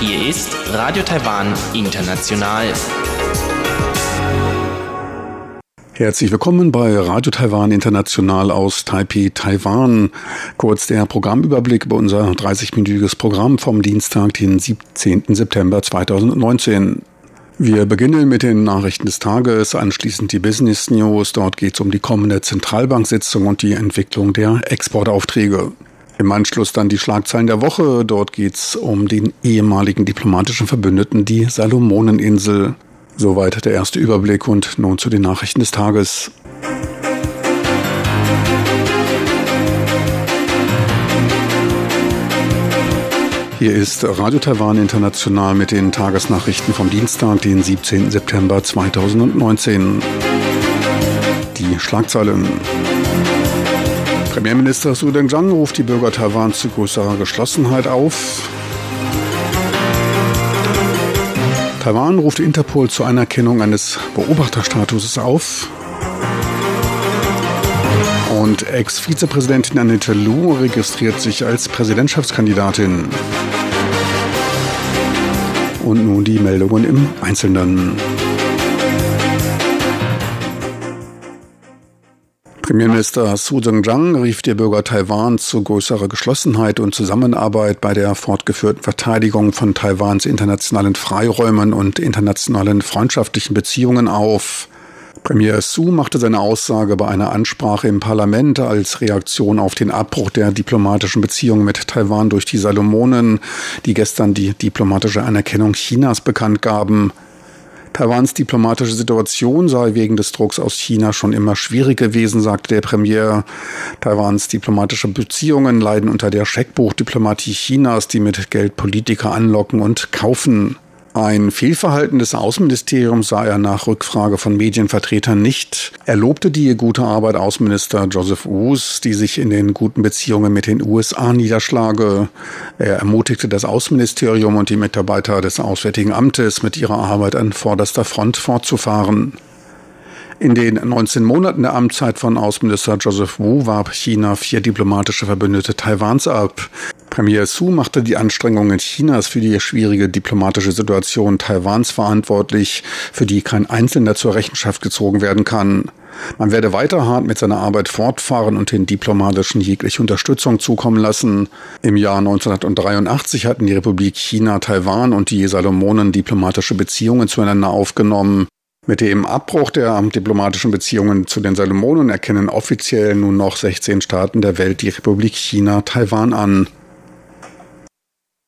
Hier ist Radio Taiwan International. Herzlich willkommen bei Radio Taiwan International aus Taipei, Taiwan. Kurz der Programmüberblick über unser 30-minütiges Programm vom Dienstag, den 17. September 2019. Wir beginnen mit den Nachrichten des Tages, anschließend die Business News. Dort geht es um die kommende Zentralbanksitzung und die Entwicklung der Exportaufträge. Im Anschluss dann die Schlagzeilen der Woche. Dort geht es um den ehemaligen diplomatischen Verbündeten, die Salomoneninsel. Soweit der erste Überblick und nun zu den Nachrichten des Tages. Hier ist Radio Taiwan International mit den Tagesnachrichten vom Dienstag, den 17. September 2019. Die Schlagzeilen. Premierminister Su Deng-Zhang ruft die Bürger Taiwans zu größerer Geschlossenheit auf. Taiwan ruft Interpol zur Anerkennung eines Beobachterstatuses auf. Und Ex-Vizepräsidentin Annette Lu registriert sich als Präsidentschaftskandidatin. Und nun die Meldungen im Einzelnen. Premierminister Su Zheng-Zhang rief die Bürger Taiwans zu größerer Geschlossenheit und Zusammenarbeit bei der fortgeführten Verteidigung von Taiwans internationalen Freiräumen und internationalen freundschaftlichen Beziehungen auf. Premier Su machte seine Aussage bei einer Ansprache im Parlament als Reaktion auf den Abbruch der diplomatischen Beziehungen mit Taiwan durch die Salomonen, die gestern die diplomatische Anerkennung Chinas bekannt gaben. Taiwans diplomatische Situation sei wegen des Drucks aus China schon immer schwierig gewesen, sagte der Premier. Taiwans diplomatische Beziehungen leiden unter der Scheckbuchdiplomatie Chinas, die mit Geld Politiker anlocken und kaufen. Ein Fehlverhalten des Außenministeriums sah er nach Rückfrage von Medienvertretern nicht. Er lobte die gute Arbeit Außenminister Joseph Woos, die sich in den guten Beziehungen mit den USA niederschlage. Er ermutigte das Außenministerium und die Mitarbeiter des Auswärtigen Amtes, mit ihrer Arbeit an vorderster Front fortzufahren. In den 19 Monaten der Amtszeit von Außenminister Joseph Wu warb China vier diplomatische Verbündete Taiwans ab. Premier Su machte die Anstrengungen Chinas für die schwierige diplomatische Situation Taiwans verantwortlich, für die kein Einzelner zur Rechenschaft gezogen werden kann. Man werde weiter hart mit seiner Arbeit fortfahren und den Diplomatischen jegliche Unterstützung zukommen lassen. Im Jahr 1983 hatten die Republik China, Taiwan und die Salomonen diplomatische Beziehungen zueinander aufgenommen. Mit dem Abbruch der diplomatischen Beziehungen zu den Salomonen erkennen offiziell nun noch 16 Staaten der Welt die Republik China Taiwan an.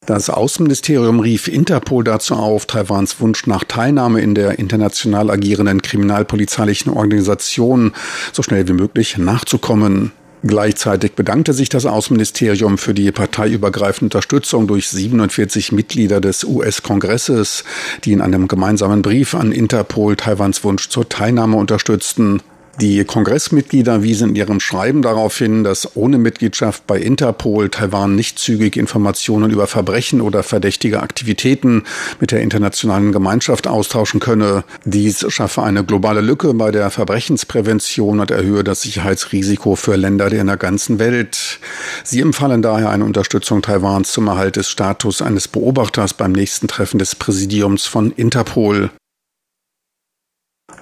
Das Außenministerium rief Interpol dazu auf, Taiwans Wunsch nach Teilnahme in der international agierenden kriminalpolizeilichen Organisation so schnell wie möglich nachzukommen. Gleichzeitig bedankte sich das Außenministerium für die parteiübergreifende Unterstützung durch 47 Mitglieder des US-Kongresses, die in einem gemeinsamen Brief an Interpol Taiwans Wunsch zur Teilnahme unterstützten. Die Kongressmitglieder wiesen in ihrem Schreiben darauf hin, dass ohne Mitgliedschaft bei Interpol Taiwan nicht zügig Informationen über Verbrechen oder verdächtige Aktivitäten mit der internationalen Gemeinschaft austauschen könne. Dies schaffe eine globale Lücke bei der Verbrechensprävention und erhöhe das Sicherheitsrisiko für Länder in der ganzen Welt. Sie empfallen daher eine Unterstützung Taiwans zum Erhalt des Status eines Beobachters beim nächsten Treffen des Präsidiums von Interpol.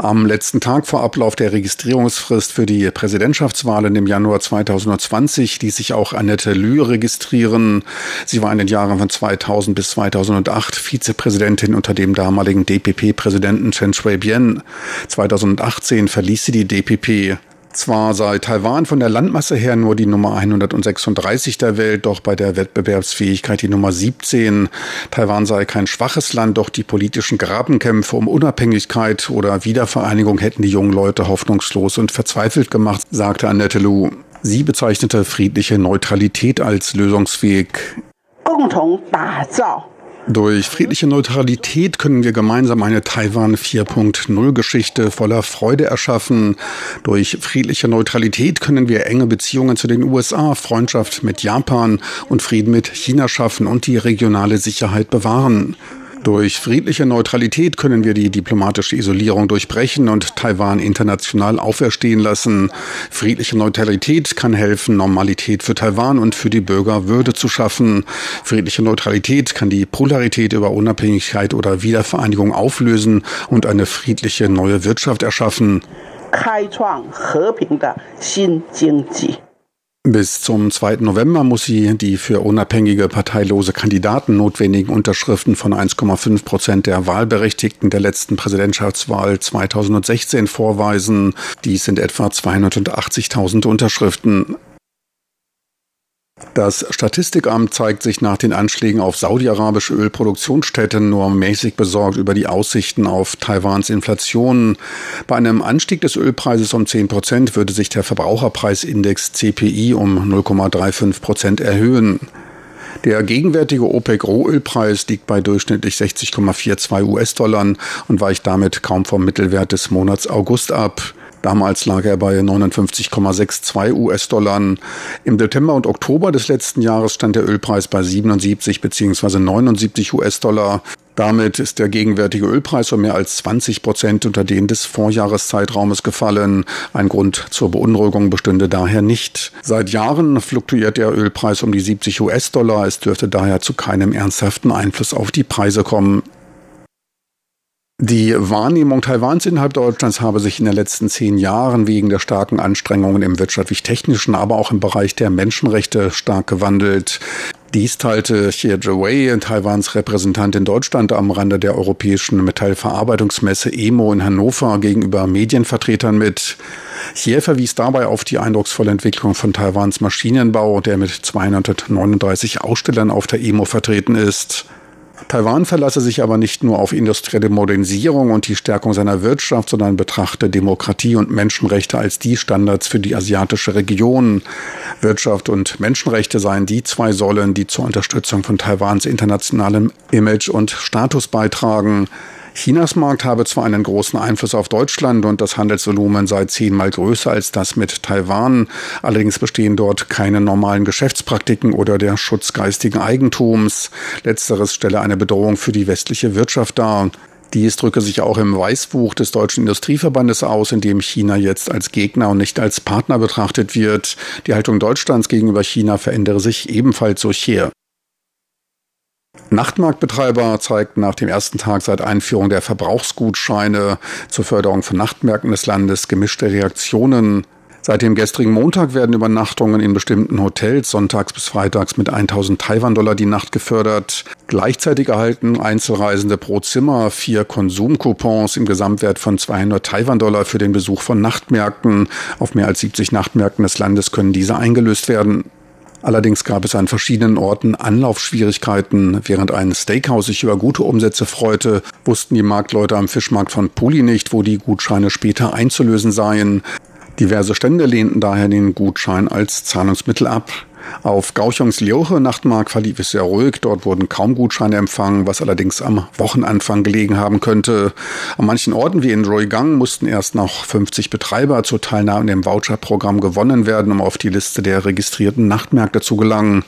Am letzten Tag vor Ablauf der Registrierungsfrist für die Präsidentschaftswahlen im Januar 2020 ließ sich auch Annette Lü registrieren. Sie war in den Jahren von 2000 bis 2008 Vizepräsidentin unter dem damaligen DPP-Präsidenten Chen Shui-bian. 2018 verließ sie die DPP Zwar sei Taiwan von der Landmasse her nur die Nummer 136 der Welt, doch bei der Wettbewerbsfähigkeit die Nummer 17. Taiwan sei kein schwaches Land, doch die politischen Grabenkämpfe um Unabhängigkeit oder Wiedervereinigung hätten die jungen Leute hoffnungslos und verzweifelt gemacht, sagte Annette Lu. Sie bezeichnete friedliche Neutralität als lösungsfähig. 共同打造 durch friedliche Neutralität können wir gemeinsam eine Taiwan 4.0 Geschichte voller Freude erschaffen. Durch friedliche Neutralität können wir enge Beziehungen zu den USA, Freundschaft mit Japan und Frieden mit China schaffen und die regionale Sicherheit bewahren. Durch friedliche Neutralität können wir die diplomatische Isolierung durchbrechen und Taiwan international auferstehen lassen. Friedliche Neutralität kann helfen, Normalität für Taiwan und für die Bürger Würde zu schaffen. Friedliche Neutralität kann die Polarität über Unabhängigkeit oder Wiedervereinigung auflösen und eine friedliche neue Wirtschaft erschaffen. 开创和平的新经济。 Bis zum 2. November muss sie die für unabhängige parteilose Kandidaten notwendigen Unterschriften von 1,5 Prozent der Wahlberechtigten der letzten Präsidentschaftswahl 2016 vorweisen. Dies sind etwa 280.000 Unterschriften. Das Statistikamt zeigt sich nach den Anschlägen auf saudi-arabische Ölproduktionsstätten nur mäßig besorgt über die Aussichten auf Taiwans Inflation. Bei einem Anstieg des Ölpreises um 10 Prozent würde sich der Verbraucherpreisindex CPI um 0,35 Prozent erhöhen. Der gegenwärtige OPEC-Rohölpreis liegt bei durchschnittlich 60,42 US-Dollar und weicht damit kaum vom Mittelwert des Monats August ab. Damals lag er bei 59,62 US-Dollar. Im September und Oktober des letzten Jahres stand der Ölpreis bei 77 bzw. 79 US-Dollar. Damit ist der gegenwärtige Ölpreis um mehr als 20 Prozent unter den des Vorjahreszeitraumes gefallen. Ein Grund zur Beunruhigung bestünde daher nicht. Seit Jahren fluktuiert der Ölpreis um die 70 US-Dollar. Es dürfte daher zu keinem ernsthaften Einfluss auf die Preise kommen. Die Wahrnehmung Taiwans innerhalb Deutschlands habe sich in den letzten zehn Jahren wegen der starken Anstrengungen im wirtschaftlich-technischen, aber auch im Bereich der Menschenrechte stark gewandelt. Dies teilte Xie Zhiwei, Taiwans Repräsentant in Deutschland, am Rande der europäischen Metallverarbeitungsmesse EMO in Hannover gegenüber Medienvertretern mit. Xie verwies dabei auf die eindrucksvolle Entwicklung von Taiwans Maschinenbau, der mit 239 Ausstellern auf der EMO vertreten ist. Taiwan verlasse sich aber nicht nur auf industrielle Modernisierung und die Stärkung seiner Wirtschaft, sondern betrachte Demokratie und Menschenrechte als die Standards für die asiatische Region. Wirtschaft und Menschenrechte seien die zwei Säulen, die zur Unterstützung von Taiwans internationalem Image und Status beitragen. Chinas Markt habe zwar einen großen Einfluss auf Deutschland und das Handelsvolumen sei zehnmal größer als das mit Taiwan, allerdings bestehen dort keine normalen Geschäftspraktiken oder der Schutz geistigen Eigentums. Letzteres stelle eine Bedrohung für die westliche Wirtschaft dar. Dies drücke sich auch im Weißbuch des Deutschen Industrieverbandes aus, in dem China jetzt als Gegner und nicht als Partner betrachtet wird. Die Haltung Deutschlands gegenüber China verändere sich ebenfalls durch hier. Nachtmarktbetreiber zeigten nach dem ersten Tag seit Einführung der Verbrauchsgutscheine zur Förderung von Nachtmärkten des Landes gemischte Reaktionen. Seit dem gestrigen Montag werden Übernachtungen in bestimmten Hotels sonntags bis freitags mit 1000 Taiwan-Dollar die Nacht gefördert. Gleichzeitig erhalten Einzelreisende pro Zimmer vier Konsumcoupons im Gesamtwert von 200 Taiwan-Dollar für den Besuch von Nachtmärkten. Auf mehr als 70 Nachtmärkten des Landes können diese eingelöst werden. Allerdings gab es an verschiedenen Orten Anlaufschwierigkeiten. Während ein Steakhouse sich über gute Umsätze freute, wussten die Marktleute am Fischmarkt von Puli nicht, wo die Gutscheine später einzulösen seien. Diverse Stände lehnten daher den Gutschein als Zahlungsmittel ab. Auf Gauchungs Lioche Nachtmarkt verlief es sehr ruhig. Dort wurden kaum Gutscheine empfangen, was allerdings am Wochenanfang gelegen haben könnte. An manchen Orten wie in Roigang mussten erst noch 50 Betreiber zur Teilnahme im Voucher-Programm gewonnen werden, um auf die Liste der registrierten Nachtmärkte zu gelangen.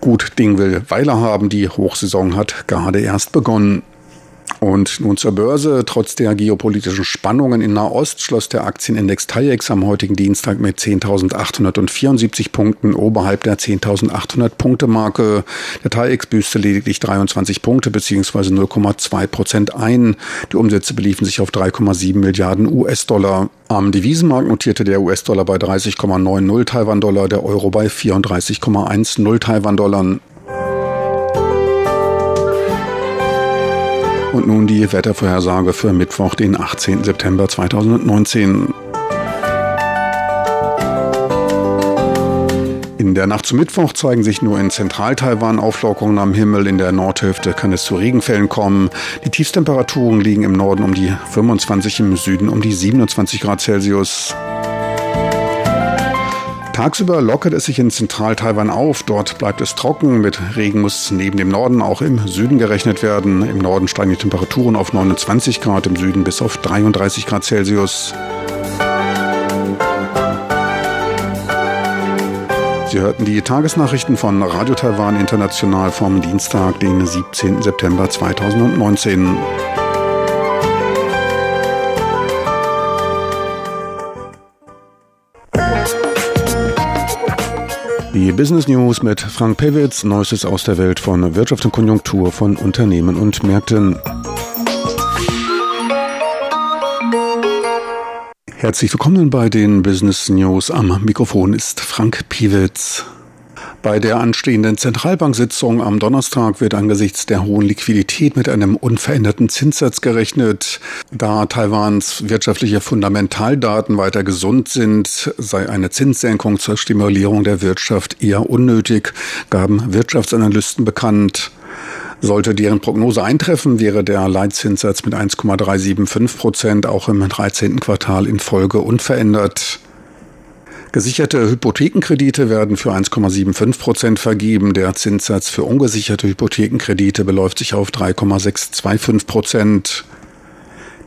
Gut Ding will Weiler haben, die Hochsaison hat gerade erst begonnen. Und nun zur Börse. Trotz der geopolitischen Spannungen in Nahost schloss der Aktienindex TAIEX am heutigen Dienstag mit 10.874 Punkten oberhalb der 10.800 Punkte Marke. Der TAIEX büßte lediglich 23 Punkte bzw. 0,2 Prozent ein. Die Umsätze beliefen sich auf 3,7 Milliarden US-Dollar. Am Devisenmarkt notierte der US-Dollar bei 30,90 Taiwan-Dollar, der Euro bei 34,10 Taiwan-Dollar. Und nun die Wettervorhersage für Mittwoch, den 18. September 2019. In der Nacht zum Mittwoch zeigen sich nur in Zentral-Taiwan Auflockerungen am Himmel. In der Nordhälfte kann es zu Regenfällen kommen. Die Tiefstemperaturen liegen im Norden um die 25, im Süden um die 27 Grad Celsius. Tagsüber lockert es sich in Zentral-Taiwan auf. Dort bleibt es trocken. Mit Regen muss neben dem Norden auch im Süden gerechnet werden. Im Norden steigen die Temperaturen auf 29 Grad, im Süden bis auf 33 Grad Celsius. Sie hörten die Tagesnachrichten von Radio Taiwan International vom Dienstag, den 17. September 2019. Die Business News mit Frank Pewitz, Neuestes aus der Welt von Wirtschaft und Konjunktur von Unternehmen und Märkten. Herzlich willkommen bei den Business News. Am Mikrofon ist Frank Piewitz. Bei der anstehenden Zentralbanksitzung am Donnerstag wird angesichts der hohen Liquidität mit einem unveränderten Zinssatz gerechnet. Da Taiwans wirtschaftliche Fundamentaldaten weiter gesund sind, sei eine Zinssenkung zur Stimulierung der Wirtschaft eher unnötig, gaben Wirtschaftsanalysten bekannt. Sollte deren Prognose eintreffen, wäre der Leitzinssatz mit 1,375 Prozent auch im 13. Quartal in Folge unverändert. Gesicherte Hypothekenkredite werden für 1,75 Prozent vergeben. Der Zinssatz für ungesicherte Hypothekenkredite beläuft sich auf 3,625 Prozent.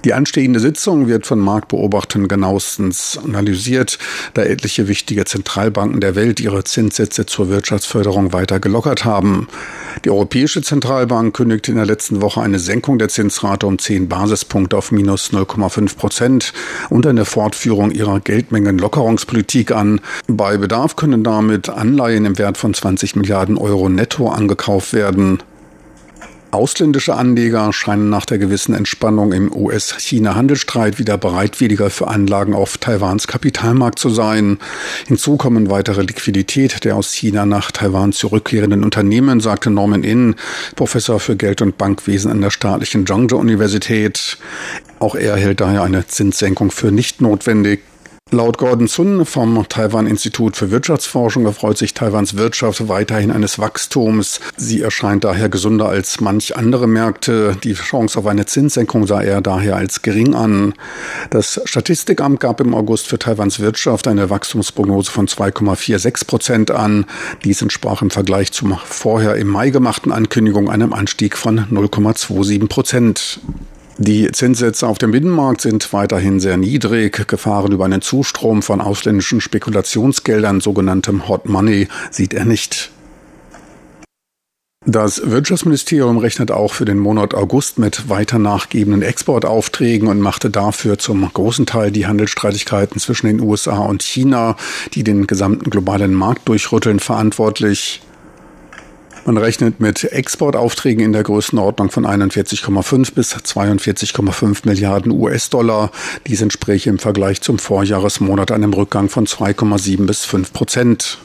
Die anstehende Sitzung wird von Marktbeobachtern genauestens analysiert, da etliche wichtige Zentralbanken der Welt ihre Zinssätze zur Wirtschaftsförderung weiter gelockert haben. Die Europäische Zentralbank kündigte in der letzten Woche eine Senkung der Zinsrate um 10 Basispunkte auf minus 0,5 Prozent und eine Fortführung ihrer Geldmengenlockerungspolitik an. Bei Bedarf können damit Anleihen im Wert von 20 Milliarden Euro netto angekauft werden. Ausländische Anleger scheinen nach der gewissen Entspannung im US-China-Handelsstreit wieder bereitwilliger für Anlagen auf Taiwans Kapitalmarkt zu sein. Hinzu kommen weitere Liquidität der aus China nach Taiwan zurückkehrenden Unternehmen, sagte Norman Inn, Professor für Geld- und Bankwesen an der staatlichen Zhangzhou-Universität. Auch er hält daher eine Zinssenkung für nicht notwendig. Laut Gordon Sun vom Taiwan-Institut für Wirtschaftsforschung erfreut sich Taiwans Wirtschaft weiterhin eines Wachstums. Sie erscheint daher gesünder als manch andere Märkte. Die Chance auf eine Zinssenkung sah er daher als gering an. Das Statistikamt gab im August für Taiwans Wirtschaft eine Wachstumsprognose von 2,46 Prozent an. Dies entsprach im Vergleich zum vorher im Mai gemachten Ankündigung einem Anstieg von 0,27 Prozent. Die Zinssätze auf dem Binnenmarkt sind weiterhin sehr niedrig. Gefahren über einen Zustrom von ausländischen Spekulationsgeldern, sogenanntem Hot Money, sieht er nicht. Das Wirtschaftsministerium rechnet auch für den Monat August mit weiter nachgebenden Exportaufträgen und machte dafür zum großen Teil die Handelsstreitigkeiten zwischen den USA und China, die den gesamten globalen Markt durchrütteln, verantwortlich. Man rechnet mit Exportaufträgen in der Größenordnung von 41,5 bis 42,5 Milliarden US-Dollar. Dies entspräche im Vergleich zum Vorjahresmonat einem Rückgang von 2,7 bis 5 Prozent.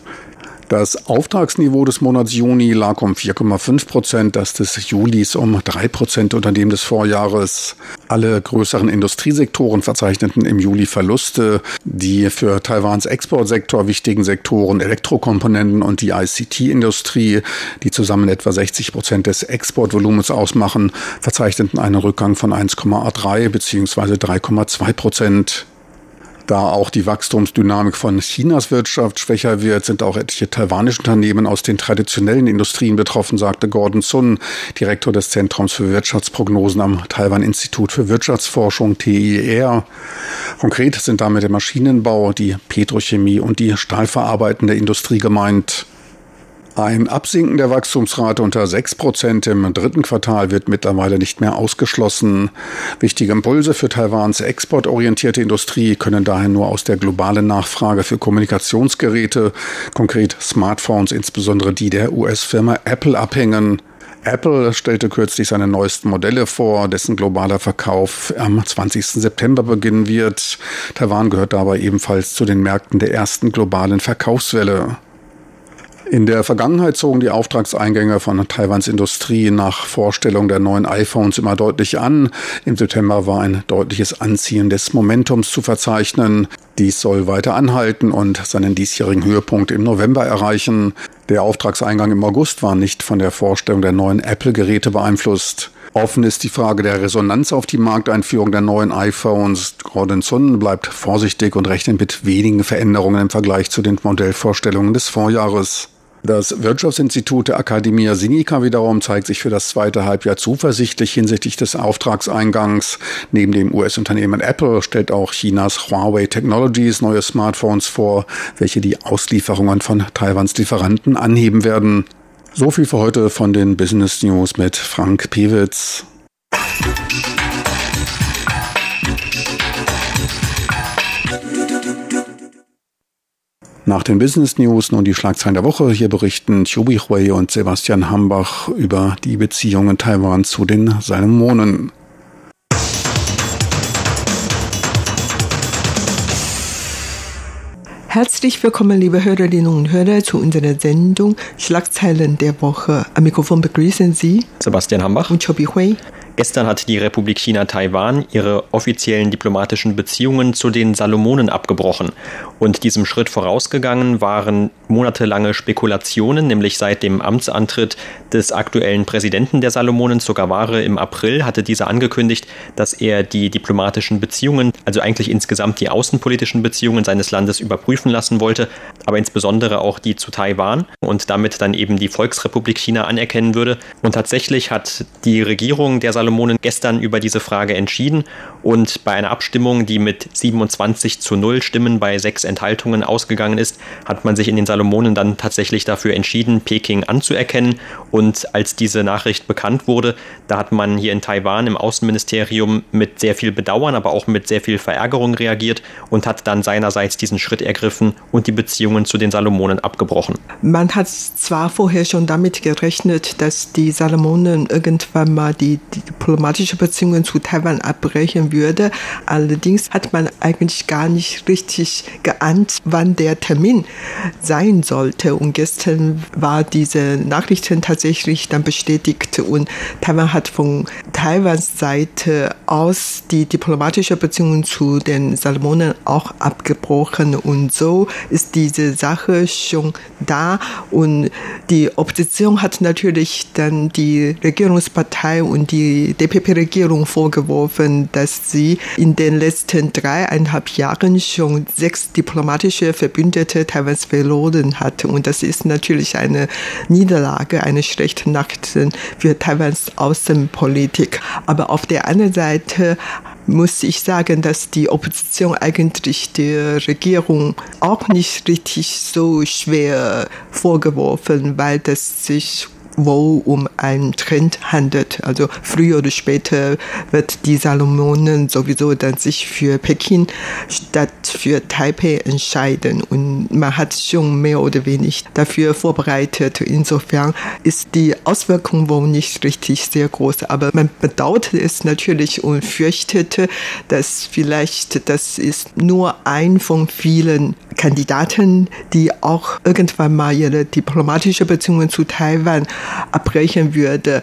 Das Auftragsniveau des Monats Juni lag um 4,5 Prozent, das des Julis um 3 Prozent unter dem des Vorjahres. Alle größeren Industriesektoren verzeichneten im Juli Verluste. Die für Taiwans Exportsektor wichtigen Sektoren Elektrokomponenten und die ICT-Industrie, die zusammen etwa 60 Prozent des Exportvolumens ausmachen, verzeichneten einen Rückgang von 1,3 bzw. 3,2 Prozent. Da auch die Wachstumsdynamik von Chinas Wirtschaft schwächer wird, sind auch etliche taiwanische Unternehmen aus den traditionellen Industrien betroffen, sagte Gordon Sun, Direktor des Zentrums für Wirtschaftsprognosen am Taiwan Institut für Wirtschaftsforschung TIR. Konkret sind damit der Maschinenbau, die Petrochemie und die stahlverarbeitende Industrie gemeint. Ein Absinken der Wachstumsrate unter 6 Prozent im dritten Quartal wird mittlerweile nicht mehr ausgeschlossen. Wichtige Impulse für Taiwans exportorientierte Industrie können daher nur aus der globalen Nachfrage für Kommunikationsgeräte, konkret Smartphones, insbesondere die der US-Firma Apple, abhängen. Apple stellte kürzlich seine neuesten Modelle vor, dessen globaler Verkauf am 20. September beginnen wird. Taiwan gehört dabei ebenfalls zu den Märkten der ersten globalen Verkaufswelle. In der Vergangenheit zogen die Auftragseingänge von Taiwans Industrie nach Vorstellung der neuen iPhones immer deutlich an. Im September war ein deutliches Anziehen des Momentums zu verzeichnen. Dies soll weiter anhalten und seinen diesjährigen Höhepunkt im November erreichen. Der Auftragseingang im August war nicht von der Vorstellung der neuen Apple-Geräte beeinflusst. Offen ist die Frage der Resonanz auf die Markteinführung der neuen iPhones. Gordon Sun bleibt vorsichtig und rechnet mit wenigen Veränderungen im Vergleich zu den Modellvorstellungen des Vorjahres. Das Wirtschaftsinstitut der Academia Sinica wiederum zeigt sich für das zweite Halbjahr zuversichtlich hinsichtlich des Auftragseingangs. Neben dem US-Unternehmen Apple stellt auch Chinas Huawei Technologies neue Smartphones vor, welche die Auslieferungen von Taiwans Lieferanten anheben werden. So viel für heute von den Business News mit Frank Pewitz. Nach den Business News nun die Schlagzeilen der Woche. Hier berichten Chubi Hui und Sebastian Hambach über die Beziehungen Taiwans zu den Salomonen. Herzlich willkommen, liebe Hörerinnen und Hörer, zu unserer Sendung Schlagzeilen der Woche. Am Mikrofon begrüßen Sie Sebastian Hambach und Chobi Hui. Gestern hat die Republik China-Taiwan ihre offiziellen diplomatischen Beziehungen zu den Salomonen abgebrochen. Und diesem Schritt vorausgegangen waren monatelange Spekulationen, nämlich seit dem Amtsantritt des aktuellen Präsidenten der Salomonen, Sogaware, im April hatte dieser angekündigt, dass er die diplomatischen Beziehungen, also eigentlich insgesamt die außenpolitischen Beziehungen seines Landes überprüfen lassen wollte, aber insbesondere auch die zu Taiwan und damit dann eben die Volksrepublik China anerkennen würde. Und tatsächlich hat die Regierung der Salomonen Salomonen gestern über diese Frage entschieden und bei einer Abstimmung, die mit 27 zu 0 Stimmen bei sechs Enthaltungen ausgegangen ist, hat man sich in den Salomonen dann tatsächlich dafür entschieden, Peking anzuerkennen. Und als diese Nachricht bekannt wurde, da hat man hier in Taiwan im Außenministerium mit sehr viel Bedauern, aber auch mit sehr viel Verärgerung reagiert und hat dann seinerseits diesen Schritt ergriffen und die Beziehungen zu den Salomonen abgebrochen. Man hat zwar vorher schon damit gerechnet, dass die Salomonen irgendwann mal die, die diplomatische Beziehungen zu Taiwan abbrechen würde. Allerdings hat man eigentlich gar nicht richtig geahnt, wann der Termin sein sollte. Und gestern war diese Nachrichten tatsächlich dann bestätigt und Taiwan hat von Taiwans Seite aus die diplomatische Beziehungen zu den Salomonen auch abgebrochen und so ist diese Sache schon da und die Opposition hat natürlich dann die Regierungspartei und die DPP-Regierung vorgeworfen, dass sie in den letzten dreieinhalb Jahren schon sechs diplomatische Verbündete Taiwans verloren hat. Und das ist natürlich eine Niederlage, eine schlechte Nacht für Taiwans Außenpolitik. Aber auf der anderen Seite muss ich sagen, dass die Opposition eigentlich der Regierung auch nicht richtig so schwer vorgeworfen, weil das sich wo um einen Trend handelt. Also früher oder später wird die Salomonen sowieso dann sich für Peking statt für Taipei entscheiden und man hat schon mehr oder weniger dafür vorbereitet. Insofern ist die Auswirkung wohl nicht richtig sehr groß, aber man bedauerte es natürlich und fürchtete, dass vielleicht das ist nur ein von vielen Kandidaten, die auch irgendwann mal ihre diplomatische Beziehungen zu Taiwan abbrechen würde.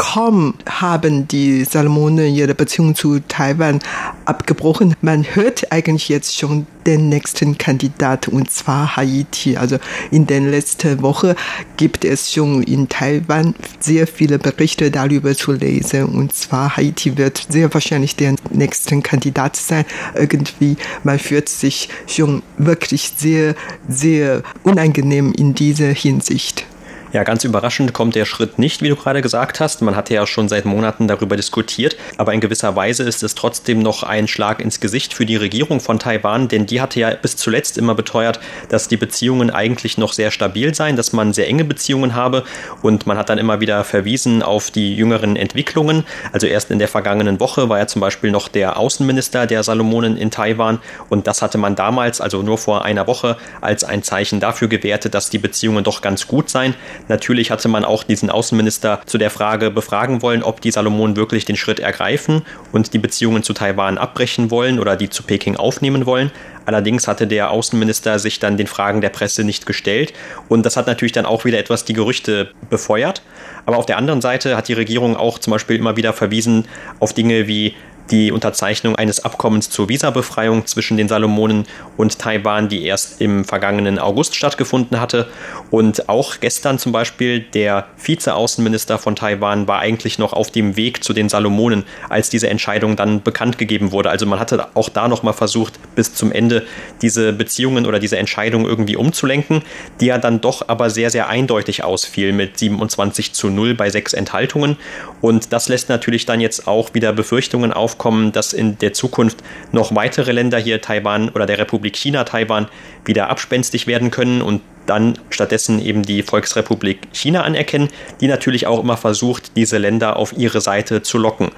Kaum haben die Salomonen ihre Beziehung zu Taiwan abgebrochen. Man hört eigentlich jetzt schon den nächsten Kandidat und zwar Haiti. Also in den letzten Wochen gibt es schon in Taiwan sehr viele Berichte darüber zu lesen und zwar Haiti wird sehr wahrscheinlich der nächste Kandidat sein. Irgendwie man fühlt sich schon wirklich sehr, sehr unangenehm in dieser Hinsicht. Ja, ganz überraschend kommt der Schritt nicht, wie du gerade gesagt hast. Man hatte ja schon seit Monaten darüber diskutiert, aber in gewisser Weise ist es trotzdem noch ein Schlag ins Gesicht für die Regierung von Taiwan, denn die hatte ja bis zuletzt immer beteuert, dass die Beziehungen eigentlich noch sehr stabil seien, dass man sehr enge Beziehungen habe und man hat dann immer wieder verwiesen auf die jüngeren Entwicklungen. Also erst in der vergangenen Woche war ja zum Beispiel noch der Außenminister der Salomonen in Taiwan und das hatte man damals, also nur vor einer Woche, als ein Zeichen dafür gewertet, dass die Beziehungen doch ganz gut seien. Natürlich hatte man auch diesen Außenminister zu der Frage befragen wollen, ob die Salomonen wirklich den Schritt ergreifen und die Beziehungen zu Taiwan abbrechen wollen oder die zu Peking aufnehmen wollen. Allerdings hatte der Außenminister sich dann den Fragen der Presse nicht gestellt und das hat natürlich dann auch wieder etwas die Gerüchte befeuert. Aber auf der anderen Seite hat die Regierung auch zum Beispiel immer wieder verwiesen auf Dinge wie die Unterzeichnung eines Abkommens zur Visabefreiung zwischen den Salomonen und Taiwan, die erst im vergangenen August stattgefunden hatte. Und auch gestern zum Beispiel der Vizeaußenminister von Taiwan war eigentlich noch auf dem Weg zu den Salomonen, als diese Entscheidung dann bekannt gegeben wurde. Also man hatte auch da noch mal versucht, bis zum Ende diese Beziehungen oder diese Entscheidung irgendwie umzulenken, die ja dann doch aber sehr, sehr eindeutig ausfiel mit 27 zu 0 bei sechs Enthaltungen. Und das lässt natürlich dann jetzt auch wieder Befürchtungen aufkommen, dass in der Zukunft noch weitere Länder hier Taiwan oder der Republik China Taiwan wieder abspenstig werden können und dann stattdessen eben die Volksrepublik China anerkennen, die natürlich auch immer versucht, diese Länder auf ihre Seite zu locken.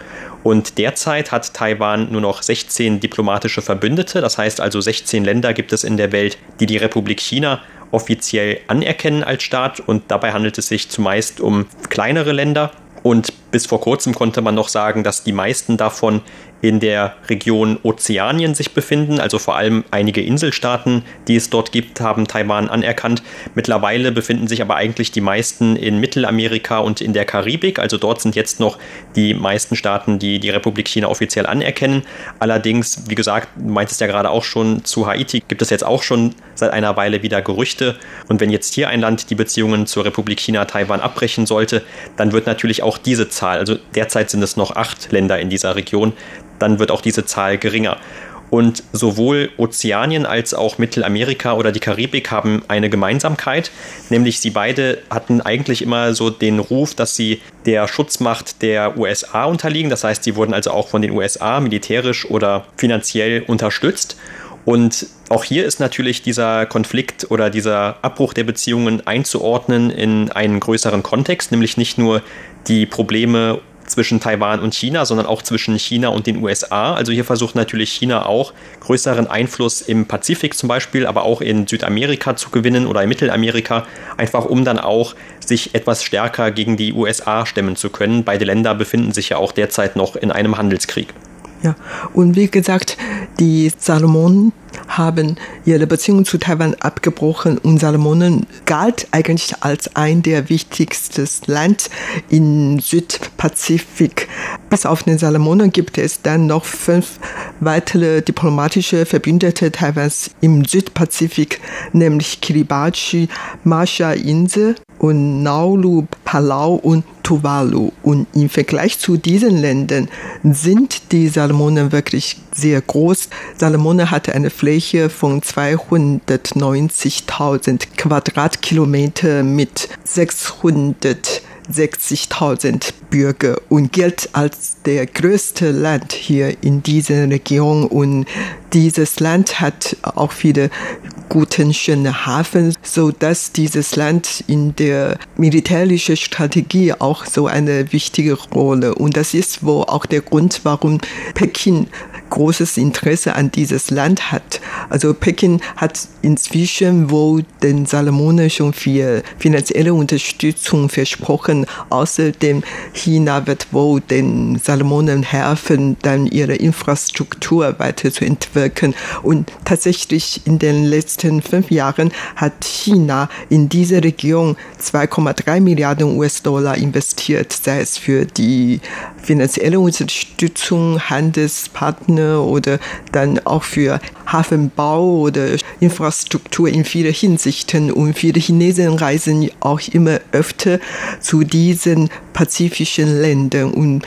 Und derzeit hat Taiwan nur noch 16 diplomatische Verbündete, das heißt also 16 Länder gibt es in der Welt, die die Republik China offiziell anerkennen als Staat. Und dabei handelt es sich zumeist um kleinere Länder und bis vor kurzem konnte man noch sagen, dass die meisten davon in der Region Ozeanien sich befinden, also vor allem einige Inselstaaten, die es dort gibt, haben Taiwan anerkannt. Mittlerweile befinden sich aber eigentlich die meisten in Mittelamerika und in der Karibik, also dort sind jetzt noch die meisten Staaten, die die Republik China offiziell anerkennen. Allerdings, wie gesagt, du meintest ja gerade auch schon, zu Haiti gibt es jetzt auch schon seit einer Weile wieder Gerüchte. Und wenn jetzt hier ein Land die Beziehungen zur Republik China Taiwan abbrechen sollte, dann wird natürlich auch diese Zahl, also derzeit sind es noch acht Länder in dieser Region, dann wird auch diese Zahl geringer. Und sowohl Ozeanien als auch Mittelamerika oder die Karibik haben eine Gemeinsamkeit, nämlich sie beide hatten eigentlich immer so den Ruf, dass sie der Schutzmacht der USA unterliegen. Das heißt, sie wurden also auch von den USA militärisch oder finanziell unterstützt. Und auch hier ist natürlich dieser Konflikt oder dieser Abbruch der Beziehungen einzuordnen in einen größeren Kontext, nämlich nicht nur die Probleme zwischen Taiwan und China, sondern auch zwischen China und den USA. Also hier versucht natürlich China auch größeren Einfluss im Pazifik zum Beispiel, aber auch in Südamerika zu gewinnen oder in Mittelamerika, einfach um dann auch sich etwas stärker gegen die USA stemmen zu können. Beide Länder befinden sich ja auch derzeit noch in einem Handelskrieg. Ja, und wie gesagt, die Salomonen haben ihre Beziehung zu Taiwan abgebrochen und Salomonen galt eigentlich als ein der wichtigsten Land im Südpazifik. Bis auf den Salomonen gibt es dann noch fünf weitere diplomatische Verbündete Taiwans im Südpazifik, nämlich Kiribati, Marshall-Insel und Nauru, Palau und Tuvalu. Und im Vergleich zu diesen Ländern sind die Salomonen wirklich sehr groß. Salomone hatte eine Fläche von 290.000 Quadratkilometer mit 660.000 Bürger und gilt als der größte Land hier in dieser Region. Und dieses Land hat auch viele guten, schönen Hafen, so dass dieses Land in der militärischen Strategie auch so eine wichtige Rolle. Und das ist wohl auch der Grund, warum Peking großes Interesse an dieses Land hat. Also Peking hat inzwischen wohl den Salomonen schon viel finanzielle Unterstützung versprochen. Außerdem China wird wohl den Salomonen helfen, dann ihre Infrastruktur weiterzuentwickeln. Und tatsächlich in den letzten fünf Jahren hat China in diese Region 2,3 Milliarden US-Dollar investiert, sei es für die finanzielle Unterstützung, Handelspartner oder dann auch für Hafenbau oder Infrastruktur in vielen Hinsichten. Und viele Chinesen reisen auch immer öfter zu diesen pazifischen Ländern und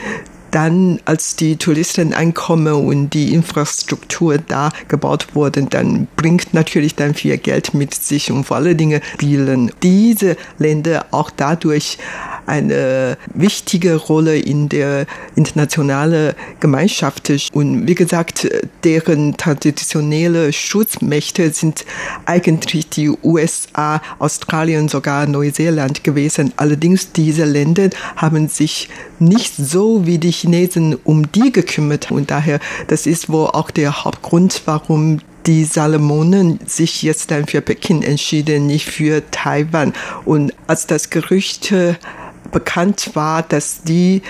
dann, als die Touristen ankommen und die Infrastruktur da gebaut wurde, dann bringt natürlich dann viel Geld mit sich und vor allen Dingen spielen diese Länder auch dadurch eine wichtige Rolle in der internationalen Gemeinschaft. Und wie gesagt, deren traditionelle Schutzmächte sind eigentlich die USA, Australien, sogar Neuseeland gewesen. Allerdings diese Länder haben sich nicht so wie die Chinesen um die gekümmert. Und daher, das ist wohl auch der Hauptgrund, warum die Salomonen sich jetzt dann für Peking entschieden, nicht für Taiwan. Und als das Gerücht bekannt war, dass die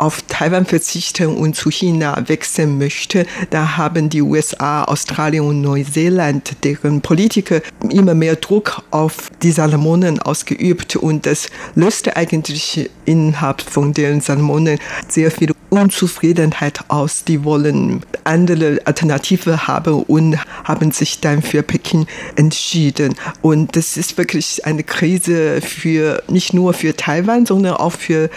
auf Taiwan verzichten und zu China wechseln möchte, da haben die USA, Australien und Neuseeland, deren Politiker immer mehr Druck auf die Salomonen ausgeübt und das löste eigentlich innerhalb von den Salomonen sehr viele Unzufriedenheit aus. Die wollen andere Alternative haben und haben sich dann für Peking entschieden. Und das ist wirklich eine Krise für nicht nur für Taiwan, sondern auch für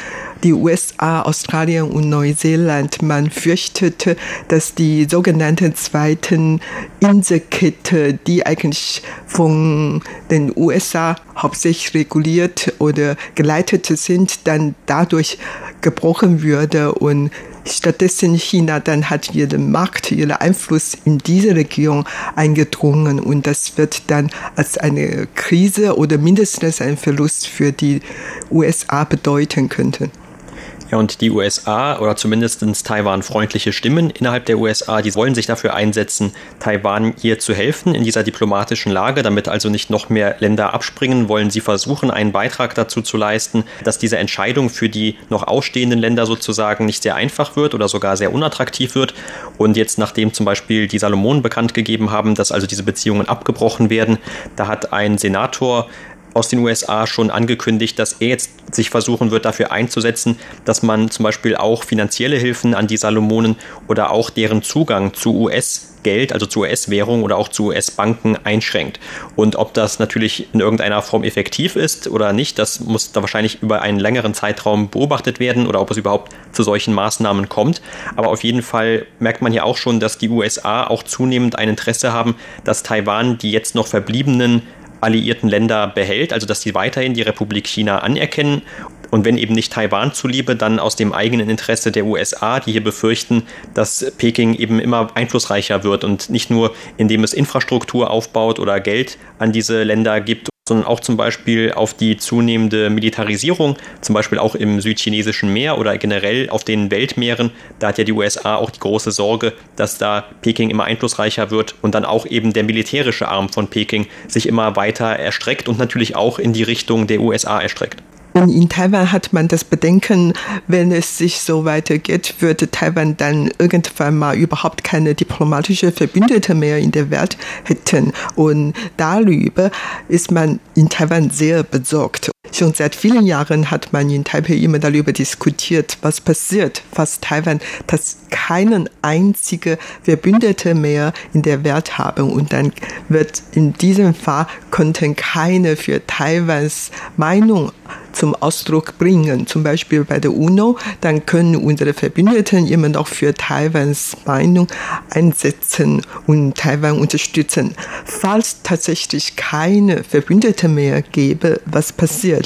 die USA, Australien und Neuseeland. Man fürchtete, dass die sogenannte zweiten Inselkette, die eigentlich von den USA hauptsächlich reguliert oder geleitet sind, dann dadurch gebrochen würde und stattdessen China dann hat ihren Markt, ihren Einfluss in diese Region eingedrungen und das wird dann als eine Krise oder mindestens ein Verlust für die USA bedeuten könnte. Und die USA oder zumindest Taiwan-freundliche Stimmen innerhalb der USA, die wollen sich dafür einsetzen, Taiwan hier zu helfen in dieser diplomatischen Lage, damit also nicht noch mehr Länder abspringen, wollen sie versuchen, einen Beitrag dazu zu leisten, dass diese Entscheidung für die noch ausstehenden Länder sozusagen nicht sehr einfach wird oder sogar sehr unattraktiv wird. Und jetzt, nachdem zum Beispiel die Salomonen bekannt gegeben haben, dass also diese Beziehungen abgebrochen werden, da hat ein Senator aus den USA schon angekündigt, dass er jetzt sich versuchen wird, dafür einzusetzen, dass man zum Beispiel auch finanzielle Hilfen an die Salomonen oder auch deren Zugang zu US-Geld, also zu US-Währung oder auch zu US-Banken einschränkt. Und ob das natürlich in irgendeiner Form effektiv ist oder nicht, das muss da wahrscheinlich über einen längeren Zeitraum beobachtet werden oder ob es überhaupt zu solchen Maßnahmen kommt. Aber auf jeden Fall merkt man hier auch schon, dass die USA auch zunehmend ein Interesse haben, dass Taiwan die jetzt noch verbliebenen alliierten Länder behält, also dass sie weiterhin die Republik China anerkennen und wenn eben nicht Taiwan zuliebe, dann aus dem eigenen Interesse der USA, die hier befürchten, dass Peking eben immer einflussreicher wird und nicht nur indem es Infrastruktur aufbaut oder Geld an diese Länder gibt sondern auch zum Beispiel auf die zunehmende Militarisierung, zum Beispiel auch im südchinesischen Meer oder generell auf den Weltmeeren. Da hat ja die USA auch die große Sorge, dass da Peking immer einflussreicher wird und dann auch eben der militärische Arm von Peking sich immer weiter erstreckt und natürlich auch in die Richtung der USA erstreckt. Und in Taiwan hat man das Bedenken, wenn es sich so weitergeht, würde Taiwan dann irgendwann mal überhaupt keine diplomatische Verbündete mehr in der Welt hätten. Und darüber ist man in Taiwan sehr besorgt. Schon seit vielen Jahren hat man in Taipei immer darüber diskutiert, was passiert, was Taiwan das keinen einzigen Verbündete mehr in der Welt haben. Und dann wird in diesem Fall konnten keine für Taiwans Meinung zum Ausdruck bringen, zum Beispiel bei der UNO, dann können unsere Verbündeten immer noch für Taiwans Meinung einsetzen und Taiwan unterstützen. Falls tatsächlich keine Verbündete mehr gäbe, was passiert?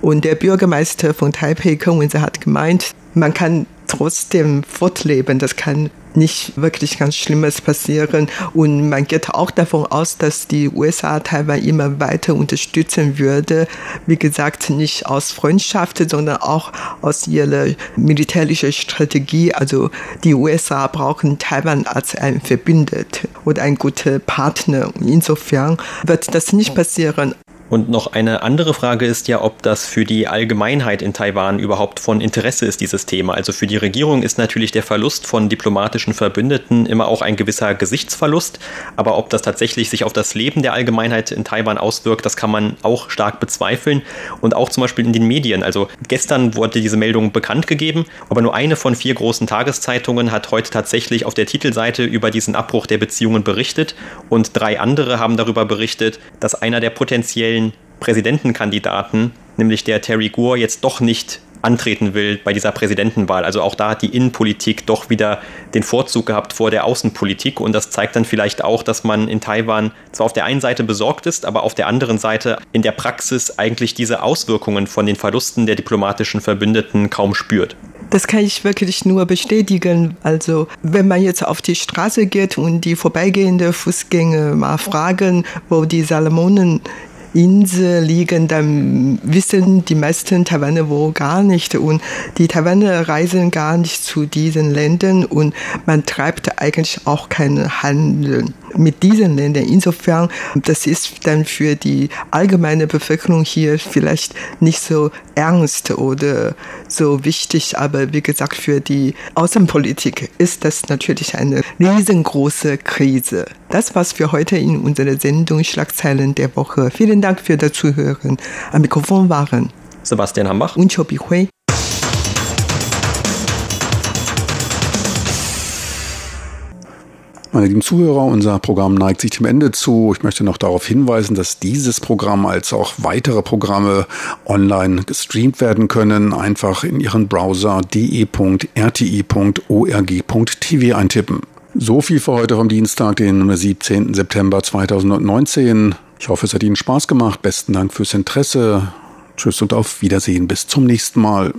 Und der Bürgermeister von Taipei, Kong hat gemeint, man kann trotzdem fortleben. Das kann nicht wirklich ganz Schlimmes passieren. Und man geht auch davon aus, dass die USA Taiwan immer weiter unterstützen würde. Wie gesagt, nicht aus Freundschaft, sondern auch aus ihrer militärischen Strategie. Also die USA brauchen Taiwan als ein Verbündet oder ein guter Partner. Insofern wird das nicht passieren. Und noch eine andere Frage ist ja, ob das für die Allgemeinheit in Taiwan überhaupt von Interesse ist, dieses Thema. Also für die Regierung ist natürlich der Verlust von diplomatischen Verbündeten immer auch ein gewisser Gesichtsverlust. Aber ob das tatsächlich sich auf das Leben der Allgemeinheit in Taiwan auswirkt, das kann man auch stark bezweifeln. Und auch zum Beispiel in den Medien. Also gestern wurde diese Meldung bekannt gegeben, aber nur eine von vier großen Tageszeitungen hat heute tatsächlich auf der Titelseite über diesen Abbruch der Beziehungen berichtet. Und drei andere haben darüber berichtet, dass einer der potenziellen potenziellen Präsidentenkandidaten, nämlich der Terry Gore, jetzt doch nicht antreten will bei dieser Präsidentenwahl. Also auch da hat die Innenpolitik doch wieder den Vorzug gehabt vor der Außenpolitik und das zeigt dann vielleicht auch, dass man in Taiwan zwar auf der einen Seite besorgt ist, aber auf der anderen Seite in der Praxis eigentlich diese Auswirkungen von den Verlusten der diplomatischen Verbündeten kaum spürt. Das kann ich wirklich nur bestätigen. Also wenn man jetzt auf die Straße geht und die vorbeigehende Fußgänger mal fragen, wo die Salomonen Insel liegen, dann wissen die meisten Taiwaner wohl gar nicht. Und die Taiwaner reisen gar nicht zu diesen Ländern und man treibt eigentlich auch keinen Handel mit diesen Ländern. Insofern, das ist dann für die allgemeine Bevölkerung hier vielleicht nicht so ernst oder so wichtig, aber wie gesagt, für die Außenpolitik ist das natürlich eine riesengroße Krise. Das war's für heute in unserer Sendung Schlagzeilen der Woche. Vielen Dank für das Zuhören. Am Mikrofon waren Sebastian Hambach und Chobi Hui. Meine lieben Zuhörer, unser Programm neigt sich dem Ende zu. Ich möchte noch darauf hinweisen, dass dieses Programm als auch weitere Programme online gestreamt werden können. Einfach in Ihren Browser de.rti.org.tv eintippen. So viel für heute vom Dienstag, den 17. September 2019. Ich hoffe, es hat Ihnen Spaß gemacht. Besten Dank fürs Interesse. Tschüss und auf Wiedersehen. Bis zum nächsten Mal.